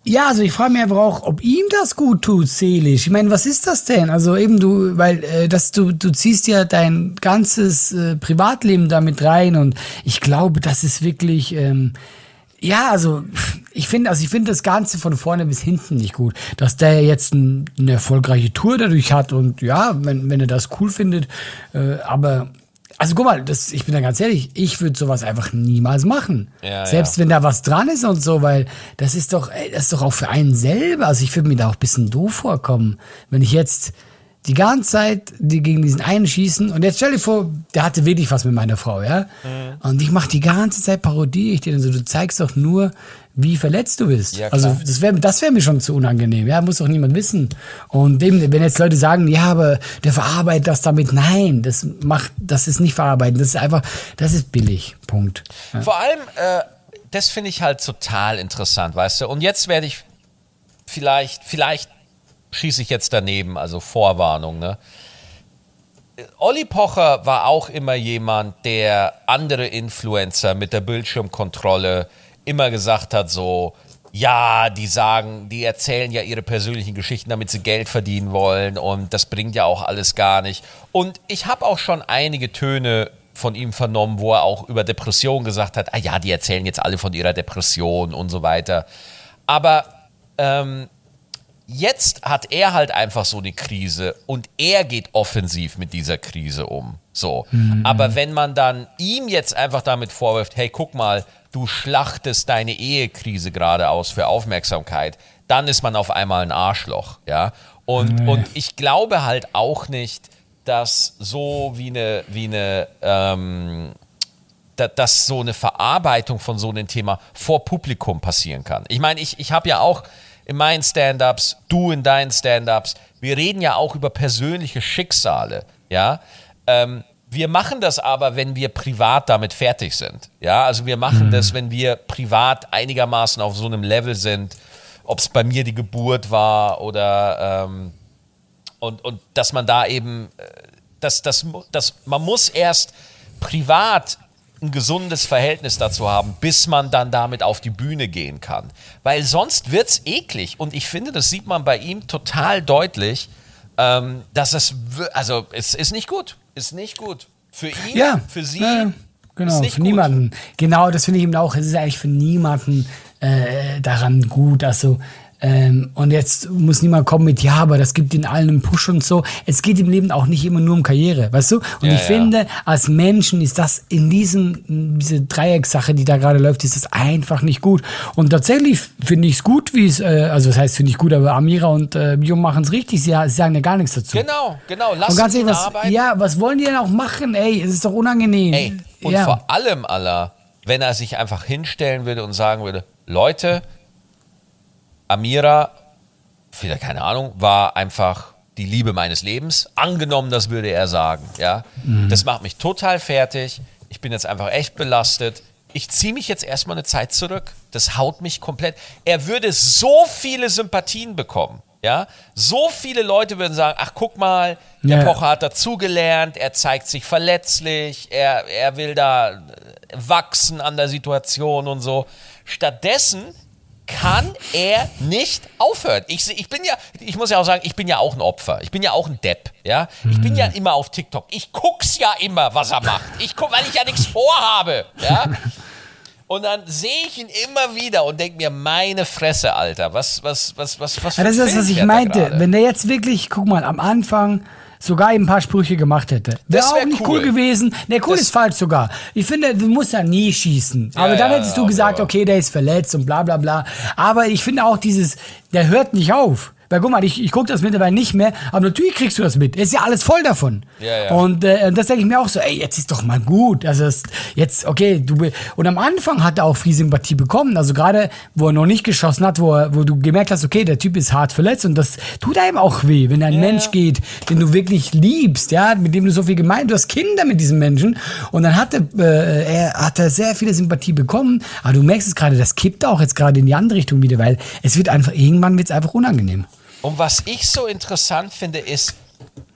Ja, also ich frage mich einfach auch, ob ihm das gut tut, seelisch. Ich meine, was ist das denn? Also eben du, weil äh, das, du, du ziehst ja dein ganzes äh, Privatleben damit rein und ich glaube, das ist wirklich. Ähm, ja, also ich finde, also ich finde das Ganze von vorne bis hinten nicht gut, dass der jetzt ein, eine erfolgreiche Tour dadurch hat und ja, wenn, wenn er das cool findet, äh, aber also guck mal, das, ich bin da ganz ehrlich, ich würde sowas einfach niemals machen. Ja, Selbst ja. wenn da was dran ist und so, weil das ist doch, ey, das ist doch auch für einen selber. Also ich würde mir da auch ein bisschen doof vorkommen, wenn ich jetzt die ganze Zeit die gegen diesen einen schießen und jetzt stell dir vor, der hatte wirklich was mit meiner Frau, ja? Mhm. Und ich mache die ganze Zeit Parodie ich dir dann so, du zeigst doch nur, wie verletzt du bist. Ja, also das wäre das wär mir schon zu unangenehm, ja, muss doch niemand wissen. Und eben, wenn jetzt Leute sagen, ja, aber der verarbeitet das damit, nein, das macht, das ist nicht verarbeiten, das ist einfach, das ist billig, Punkt. Ja. Vor allem, äh, das finde ich halt total interessant, weißt du. Und jetzt werde ich vielleicht, vielleicht schieße ich jetzt daneben, also Vorwarnung, ne? Olli Pocher war auch immer jemand, der andere Influencer mit der Bildschirmkontrolle immer gesagt hat, so, ja, die sagen, die erzählen ja ihre persönlichen Geschichten, damit sie Geld verdienen wollen und das bringt ja auch alles gar nicht. Und ich habe auch schon einige Töne von ihm vernommen, wo er auch über Depression gesagt hat, ah ja, die erzählen jetzt alle von ihrer Depression und so weiter. Aber ähm, jetzt hat er halt einfach so eine Krise und er geht offensiv mit dieser Krise um. So. Aber wenn man dann ihm jetzt einfach damit vorwirft, hey, guck mal, du schlachtest deine Ehekrise gerade aus für Aufmerksamkeit, dann ist man auf einmal ein Arschloch, ja. Und, und ich glaube halt auch nicht, dass so wie eine, wie eine, ähm, da, dass so eine Verarbeitung von so einem Thema vor Publikum passieren kann. Ich meine, ich, ich habe ja auch in meinen Stand-ups, du in deinen Stand-ups, wir reden ja auch über persönliche Schicksale, ja. Ähm, wir machen das aber, wenn wir privat damit fertig sind. Ja, also wir machen das, wenn wir privat einigermaßen auf so einem Level sind, ob es bei mir die Geburt war oder ähm, und, und dass man da eben, äh, dass, dass, dass man muss erst privat ein gesundes Verhältnis dazu haben, bis man dann damit auf die Bühne gehen kann. Weil sonst wird es eklig. Und ich finde, das sieht man bei ihm total deutlich, ähm, dass es, also es ist nicht gut. Ist nicht gut. Für ihn, Ja, für sie. ja, genau, ist nicht für gut. niemanden. Genau, das finde ich eben auch. Es ist eigentlich für niemanden äh, daran gut. Also ähm, und jetzt muss niemand kommen mit, ja, aber das gibt ihnen allen einen Push und so. Es geht im Leben auch nicht immer nur um Karriere, weißt du? Und Ja, ich ja. finde, als Menschen ist das in diesem, diese Dreieckssache, die da gerade läuft, ist das einfach nicht gut. Und tatsächlich finde ich es gut, wie es, äh, also das heißt, finde ich gut, aber Amira und äh, Jung machen es richtig. Sie, sie sagen ja gar nichts dazu. Genau, genau. Lass Und ganz ihn ehrlich, was, arbeiten. ja, was wollen die denn auch machen? Ey, es ist doch unangenehm. Ey, und ja. vor allem, Allah, wenn er sich einfach hinstellen würde und sagen würde, Leute, Amira, vielleicht keine Ahnung, war einfach die Liebe meines Lebens. Angenommen, das würde er sagen, ja. Das macht mich total fertig. Ich bin jetzt einfach echt belastet. Ich ziehe mich jetzt erstmal eine Zeit zurück. Das haut mich komplett. Er würde so viele Sympathien bekommen. Ja, so viele Leute würden sagen, ach guck mal, der Ja. Pocher hat dazugelernt, er zeigt sich verletzlich, er, er will da wachsen an der Situation und so. Stattdessen kann er nicht aufhören. Ich, ich bin ja, ich muss ja auch sagen, ich bin ja auch ein Opfer. Ich bin ja auch ein Depp. Ja, ich bin ja immer auf TikTok. Ich guck's ja immer, was er macht. Ich guck, weil ich ja nichts vorhabe. Ja. Und dann sehe ich ihn immer wieder und denke mir, meine Fresse, Alter, was, was, was, was, was Ja, das ist das, was ich er meinte. gerade? Wenn der jetzt wirklich, guck mal, am Anfang sogar eben ein paar Sprüche gemacht hätte. Wäre Das auch wär nicht cool. cool gewesen. Ne, cool Das- ist falsch sogar. Ich finde, du musst ja nie schießen. Aber dann ja, hättest du aber- gesagt, okay, der ist verletzt und bla bla bla. Aber ich finde auch dieses, der hört nicht auf. Weil guck mal, ich, ich gucke das mittlerweile nicht mehr, aber natürlich kriegst du das mit. Ist ja alles voll davon. Ja, ja. Und äh, das denke ich mir auch so, ey, jetzt ist doch mal gut. Also es, jetzt, okay, du und am Anfang hat er auch viel Sympathie bekommen. Also gerade, wo er noch nicht geschossen hat, wo, er, wo du gemerkt hast, okay, der Typ ist hart verletzt und das tut einem auch weh, wenn ein Mensch geht, den du wirklich liebst, ja, mit dem du so viel gemeint, du hast Kinder mit diesem Menschen und dann hat er, äh, er hat er sehr viele Sympathie bekommen, aber du merkst es gerade, das kippt auch jetzt gerade in die andere Richtung wieder, weil es wird einfach, irgendwann wird es einfach unangenehm. Und was ich so interessant finde, ist,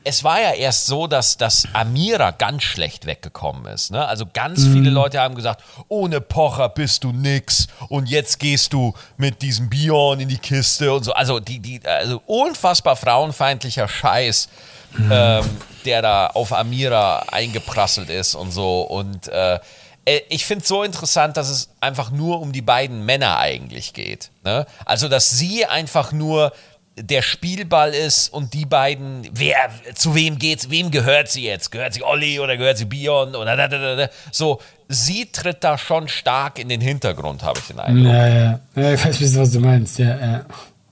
es war ja erst so, dass, dass Amira ganz schlecht weggekommen ist. Ne? Also ganz viele Leute haben gesagt, ohne Pocher bist du nix und jetzt gehst du mit diesem Bion in die Kiste und so. Also, die, die, also unfassbar frauenfeindlicher Scheiß, ähm, der da auf Amira eingeprasselt ist und so. Und äh, äh, ich finde es so interessant, dass es einfach nur um die beiden Männer eigentlich geht. Ne? Also, dass sie einfach nur der Spielball ist und die beiden, wer, zu wem geht's, wem gehört sie jetzt? Gehört sie Olli oder gehört sie Bion oder da, da, da, da. so, sie tritt da schon stark in den Hintergrund, habe ich den Eindruck. Ja, ja. ja ich weiß, bisschen, was du meinst. Ja, ja.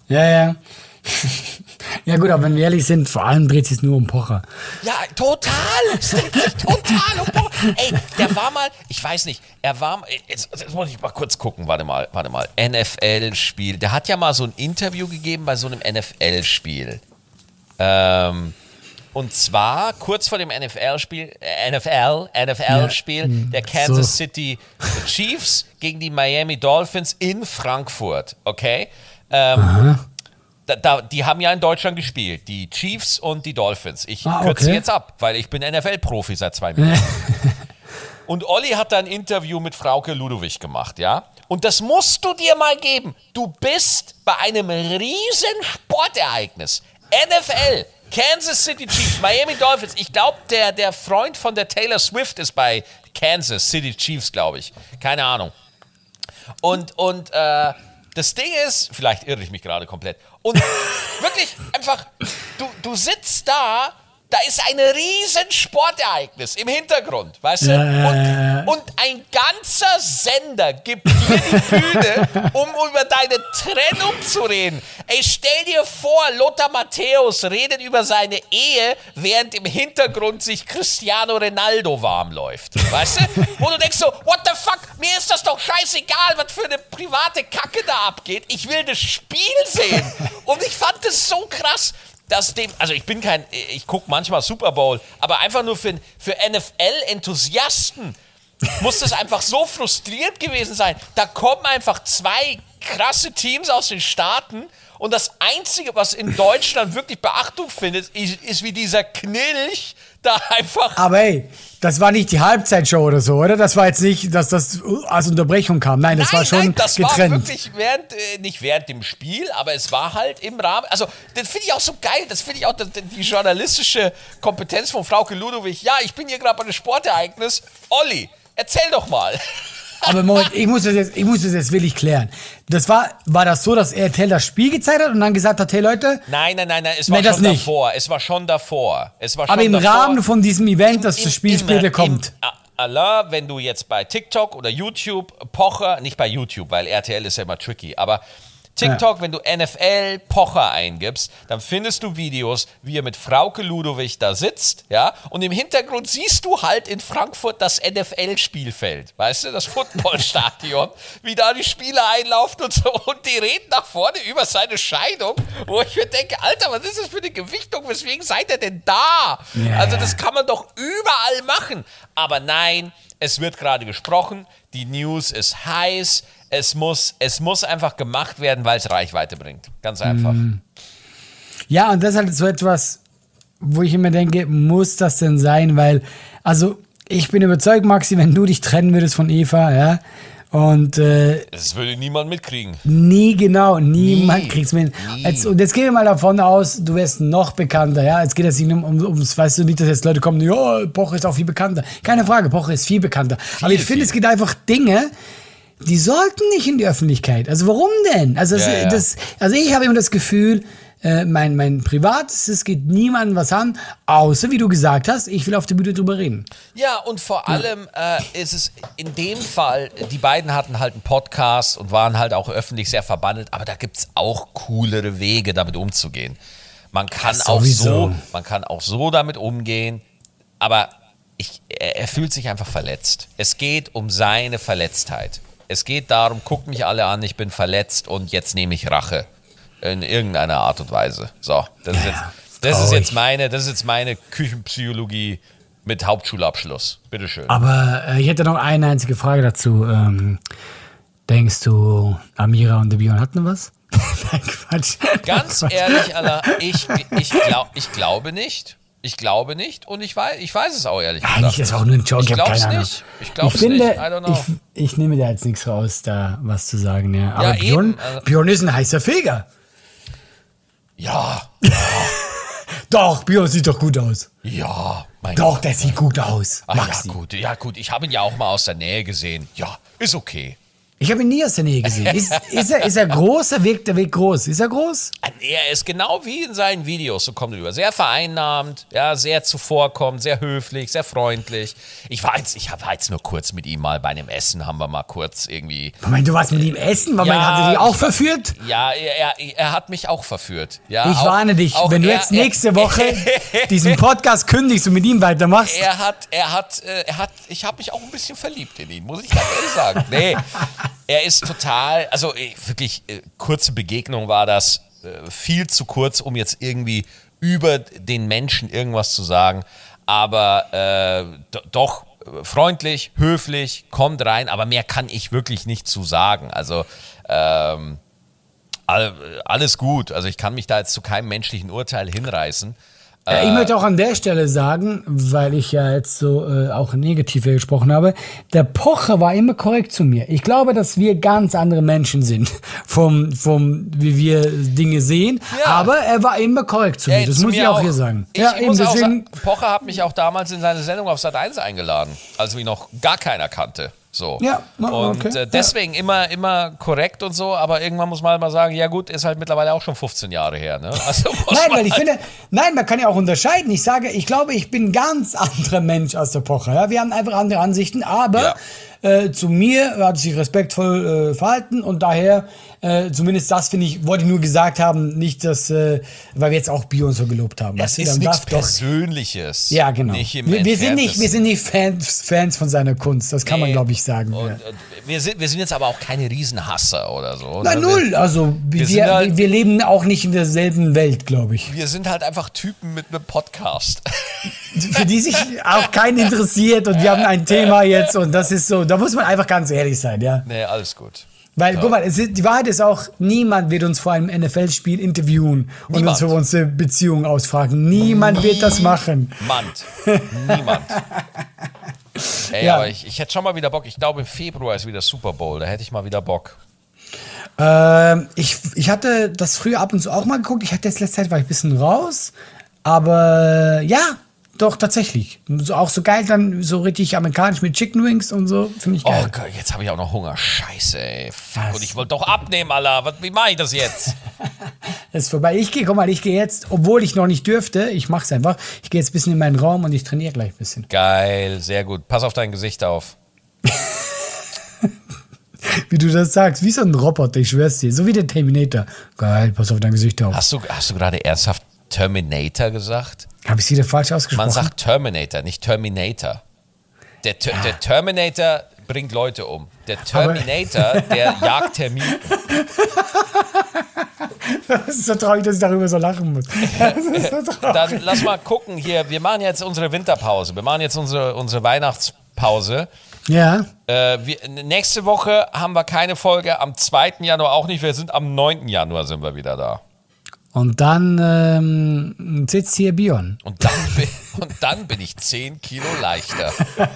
Ja, ja. ja, gut, aber wenn wir ehrlich sind, vor allem dreht sich nur um Pocher. Ja, total. Es dreht sich total um Pocher. Ey, der war mal, ich weiß nicht, er war, jetzt, jetzt muss ich mal kurz gucken, warte mal, warte mal. NFL-Spiel. Der hat ja mal so ein Interview gegeben bei so einem NFL-Spiel. Ähm, und zwar kurz vor dem NFL-Spiel, äh, NFL, NFL-Spiel der Kansas so. City Chiefs gegen die Miami Dolphins in Frankfurt, okay? Ähm, da, da, die haben ja in Deutschland gespielt, die Chiefs und die Dolphins. Ich Ah, kürze okay. jetzt ab, weil ich bin NFL-Profi seit zwei Minuten. Und Olli hat da ein Interview mit Frauke Ludowig gemacht, ja? Und das musst du dir mal geben. Du bist bei einem riesen Sportereignis. NFL, Kansas City Chiefs, Miami Dolphins. Ich glaube, der, der Freund von der Taylor Swift ist bei Kansas City Chiefs, glaube ich. Keine Ahnung. Und, und äh, das Ding ist, vielleicht irre ich mich gerade komplett. Und wirklich einfach, du, du sitzt da, da ist ein riesen Sportereignis im Hintergrund, weißt du? Ja. Und, und ein ganzer Sender gibt dir die Bühne, um über deine Trennung zu reden. Ey, stell dir vor, Lothar Matthäus redet über seine Ehe, während im Hintergrund sich Cristiano Ronaldo warm läuft. Weißt du? Wo du denkst so, what the fuck, mir ist das doch scheißegal, was für eine private Kacke da abgeht. Ich will das Spiel sehen. Und ich fand das so krass dass dem, also ich bin kein, ich gucke manchmal Super Bowl, aber einfach nur für, für NFL-Enthusiasten muss das einfach so frustriert gewesen sein. Da kommen einfach zwei krasse Teams aus den Staaten und das Einzige, was in Deutschland wirklich Beachtung findet, ist, ist wie dieser Knilch da einfach Aber ey, das war nicht die Halbzeitshow oder so, oder? Das war jetzt nicht, dass das als Unterbrechung kam. Nein, das nein, war schon nein, das getrennt. war wirklich während, äh, nicht während dem Spiel, aber es war halt im Rahmen. Also, das finde ich auch so geil. Das finde ich auch das, die journalistische Kompetenz von Frauke Ludowig. Ja, ich bin hier gerade bei einem Sportereignis. Olli, erzähl doch mal. Aber Moment, ich muss das jetzt, ich muss das jetzt wirklich klären. Das war, war das so, dass RTL das Spiel gezeigt hat und dann gesagt hat, hey Leute, Nein, nein, nein, nein, es war Nein, das schon nicht. davor. Es war schon davor. Es war schon aber im davor. Rahmen von diesem Event, dass das Spiel im- später kommt. Im, Allah, wenn du jetzt bei TikTok oder YouTube Pocher, nicht bei YouTube, weil RTL ist ja immer tricky, aber TikTok, wenn du NFL Pocher eingibst, dann findest du Videos, wie er mit Frauke Ludowig da sitzt, ja, und im Hintergrund siehst du halt in Frankfurt das NFL-Spielfeld, weißt du, das Footballstadion, wie da die Spieler einlaufen und so, und die reden nach vorne über seine Scheidung, wo ich mir denke, Alter, was ist das für eine Gewichtung, weswegen seid ihr denn da? Ja. Also das kann man doch überall machen. Aber nein, es wird gerade gesprochen, die News ist heiß, es muss, es muss einfach gemacht werden, weil es Reichweite bringt. Ganz einfach. Mhm. Ja, und das ist halt so etwas, wo ich immer denke, muss das denn sein? Weil, also, ich bin überzeugt, Maxi, wenn du dich trennen würdest von Eva, ja, und äh, Das würde niemand mitkriegen. nie genau, niemand Nie. kriegt's mit. Jetzt, und jetzt gehen wir mal davon aus, du wärst noch bekannter, ja. Jetzt geht es nicht um, um, ums, weißt du, nicht, dass jetzt Leute kommen, ja, Pocher ist auch viel bekannter. Keine Frage, Pocher ist viel bekannter. Aber ich finde, viel. es gibt einfach Dinge, die sollten nicht in die Öffentlichkeit. Also warum denn? Also, das, Ja, ja. Das, also ich habe immer das Gefühl, äh, mein, mein Privates, es geht niemandem was an, außer, wie du gesagt hast, ich will auf der Bühne drüber reden. Ja, und vor allem äh, ist es in dem Fall, die beiden hatten halt einen Podcast und waren halt auch öffentlich sehr verbandelt, aber da gibt es auch coolere Wege, damit umzugehen. Man kann Ja, auch sowieso. so, man kann auch so damit umgehen, aber ich, er, er fühlt sich einfach verletzt. Es geht um seine Verletztheit. Es geht darum, guckt mich alle an, ich bin verletzt und jetzt nehme ich Rache. In irgendeiner Art und Weise. So, das ist jetzt, das ist jetzt meine, das ist jetzt meine Küchenpsychologie mit Hauptschulabschluss. Bitteschön. Aber äh, ich hätte noch eine einzige Frage dazu. Ähm, denkst du, Amira und der Bion hatten was? Nein, Quatsch. Ganz Quatsch. ehrlich, Alter, ich, ich, glaub, ich glaube nicht. Ich glaube nicht und ich weiß, ich weiß es auch ehrlich gesagt. Eigentlich ist auch nur ein Joke, Ich ich, keine Ahnung. nicht. Ich glaub's finde, nicht. Ich, ich nehme da jetzt nichts raus, da was zu sagen. Ja. Aber Ja, Björn, also- Björn ist ein heißer Feger. Ja, Doch, Björn sieht doch gut aus. ja, mein Doch, Gott. der sieht gut aus. Ach, ja, Maxi. gut, ja, gut. Ich habe ihn ja auch mal aus der Nähe gesehen. Ja, ist okay. Ich habe ihn nie aus der Nähe gesehen. Ist, ist, er, ist er groß? Er wirkt, der wirkt groß. Ist er groß? Er ist genau wie in seinen Videos, so kommt er rüber. Sehr vereinnahmend, ja, sehr zuvorkommend, sehr höflich, sehr freundlich. Ich war jetzt, ich war jetzt nur kurz mit ihm mal bei einem Essen, haben wir mal kurz irgendwie. Moment, du warst mit ihm essen? Moment, Ja, hat er dich auch verführt? Ja, er, er, er hat mich auch verführt. Ja, Ich auch, warne dich, wenn du jetzt nächste Woche diesen Podcast kündigst und mit ihm weitermachst. Er hat, er hat, äh, er hat, ich habe mich auch ein bisschen verliebt in ihn, muss ich ganz ehrlich sagen. Nee, er ist total, also äh, wirklich äh, kurze Begegnung war das, äh, viel zu kurz, um jetzt irgendwie über den Menschen irgendwas zu sagen. Aber äh, do, doch freundlich, höflich, kommt rein, aber mehr kann ich wirklich nicht zu sagen. Also ähm, all, alles gut. Also ich kann mich da jetzt zu keinem menschlichen Urteil hinreißen. Ja, ich möchte auch an der Stelle sagen, weil ich ja jetzt so äh, auch negativ hier gesprochen habe, der Pocher war immer korrekt zu mir. Ich glaube, dass wir ganz andere Menschen sind, vom, vom wie wir Dinge sehen. Ja. Aber er war immer korrekt zu mir. Ey, Das muss ich mir auch, hier sagen. Ich, ja, ich muss auch deswegen. sagen, Pocher hat mich auch damals in seine Sendung auf Sat 1 eingeladen, als mich noch gar keiner kannte. So. Ja, oh, und okay, äh, deswegen immer, immer korrekt und so, aber irgendwann muss man halt mal sagen, ja gut, ist halt mittlerweile auch schon 15 Jahre her. Ne? Also Nein, man weil ich halt, finde, nein, man kann ja auch unterscheiden. Ich sage, ich glaube, ich bin ein ganz anderer Mensch als der Pocher. Ja? Wir haben einfach andere Ansichten, aber äh, zu mir hat sich respektvoll äh, verhalten und daher, äh, zumindest das finde ich, wollte ich nur gesagt haben, nicht, dass, äh, weil wir jetzt auch Bio und so gelobt haben. das weißt ist nichts darf doch- Persönliches. Ja, genau. Wir, wir sind nicht, wir sind nicht Fans, Fans von seiner Kunst. Das kann man, Nee. glaube ich, sagen. Und, ja. wir, sind, wir sind jetzt aber auch keine Riesenhasser oder so. Nein, ne? null. Also wir, wir, halt- wir leben auch nicht in derselben Welt, glaube ich. Wir sind halt einfach Typen mit einem Podcast. für die sich auch keinen interessiert und wir haben ein Thema jetzt und das ist so, da muss man einfach ganz ehrlich sein, ja. nee, alles gut. Weil, guck mal, ist, die Wahrheit ist auch, niemand wird uns vor einem NFL-Spiel interviewen und Niemand. uns über unsere Beziehung ausfragen. Niemand wird das machen. Niemand. Niemand. Ey, Ja. aber ich, ich hätte schon mal wieder Bock. Ich glaube, im Februar ist wieder Super Bowl. Da hätte ich mal wieder Bock. Ähm, ich, ich hatte das früher ab und zu auch mal geguckt. Ich hatte jetzt letzte Zeit war ich ein bisschen raus. Aber ja, doch, tatsächlich. So, auch so geil dann so richtig amerikanisch mit Chicken Wings und so. Finde ich Oh geil. Gott, jetzt habe ich auch noch Hunger. Scheiße, ey. Fuck. Und ich wollte doch abnehmen, Alter. Was, wie mache ich das jetzt? Das ist vorbei. Ich gehe, guck mal, ich gehe jetzt, obwohl ich noch nicht dürfte, ich mache es einfach. Ich gehe jetzt ein bisschen in meinen Raum und ich trainiere gleich ein bisschen. Geil, sehr gut. Pass auf dein Gesicht auf. Wie du das sagst, wie so ein Roboter, ich schwör's dir. So wie der Terminator. Geil, pass auf dein Gesicht auf. Hast du, hast du gerade ernsthaft Terminator gesagt? Habe ich wieder falsch ausgesprochen? Man sagt Terminator, nicht Terminator. Der, Ter- der Terminator bringt Leute um. Der Terminator, der jagt Termiten. das ist so traurig, dass ich darüber so lachen muss. So. Dann lass mal gucken hier. Wir machen jetzt unsere Winterpause. Wir machen jetzt unsere, unsere Weihnachtspause. Ja, Äh, wir, nächste Woche haben wir keine Folge. Am 2. Januar auch nicht. Wir sind am 9. Januar sind wir wieder da. Und dann ähm, sitzt hier Bion. Und dann, bin, und dann bin ich 10 Kilo leichter.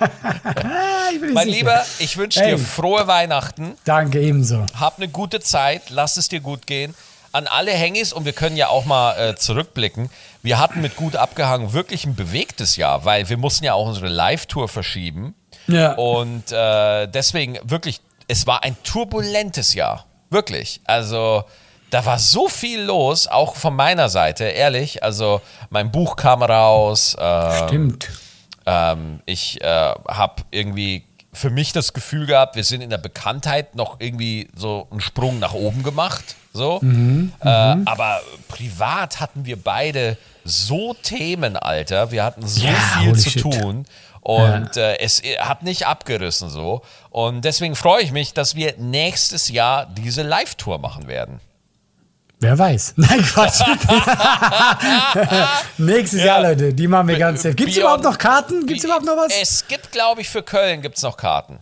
Mein sicher. Lieber, ich wünsche dir frohe Weihnachten. Danke, ebenso. Hab eine gute Zeit. Lass es dir gut gehen. An alle Hengis und wir können ja auch mal äh, zurückblicken. Wir hatten mit gut abgehangen wirklich ein bewegtes Jahr, weil wir mussten ja auch unsere Live-Tour verschieben. Ja. Und äh, deswegen wirklich, es war ein turbulentes Jahr. Wirklich. Also da war so viel los, auch von meiner Seite, ehrlich. Also mein Buch kam raus. Ähm, Stimmt. ähm, ich äh, habe irgendwie für mich das Gefühl gehabt, wir sind in der Bekanntheit noch irgendwie so einen Sprung nach oben gemacht. So. äh, aber privat hatten wir beide so Themen, Alter. Wir hatten so Ja, viel zu shit. tun. Und äh, es hat nicht abgerissen so. Und deswegen freue ich mich, dass wir nächstes Jahr diese Live-Tour machen werden. Wer weiß. Nein, Quatsch. Nächstes Jahr, Leute, die machen wir ganz safe. Gibt es überhaupt noch Karten? Gibt es überhaupt noch was? Es gibt, glaube ich, für Köln gibt's noch Karten.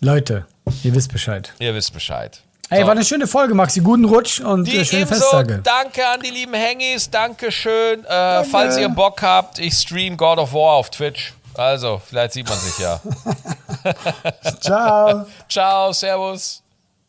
Leute, ihr wisst Bescheid. Ihr wisst Bescheid. Ey, So. war eine schöne Folge, Maxi. Guten Rutsch und Die äh, schöne ebenso, Festtage. danke an die lieben Hengis, danke schön. Äh, falls ihr Bock habt, ich stream God of War auf Twitch. Also, vielleicht sieht man sich ja. Ciao. Ciao, Servus.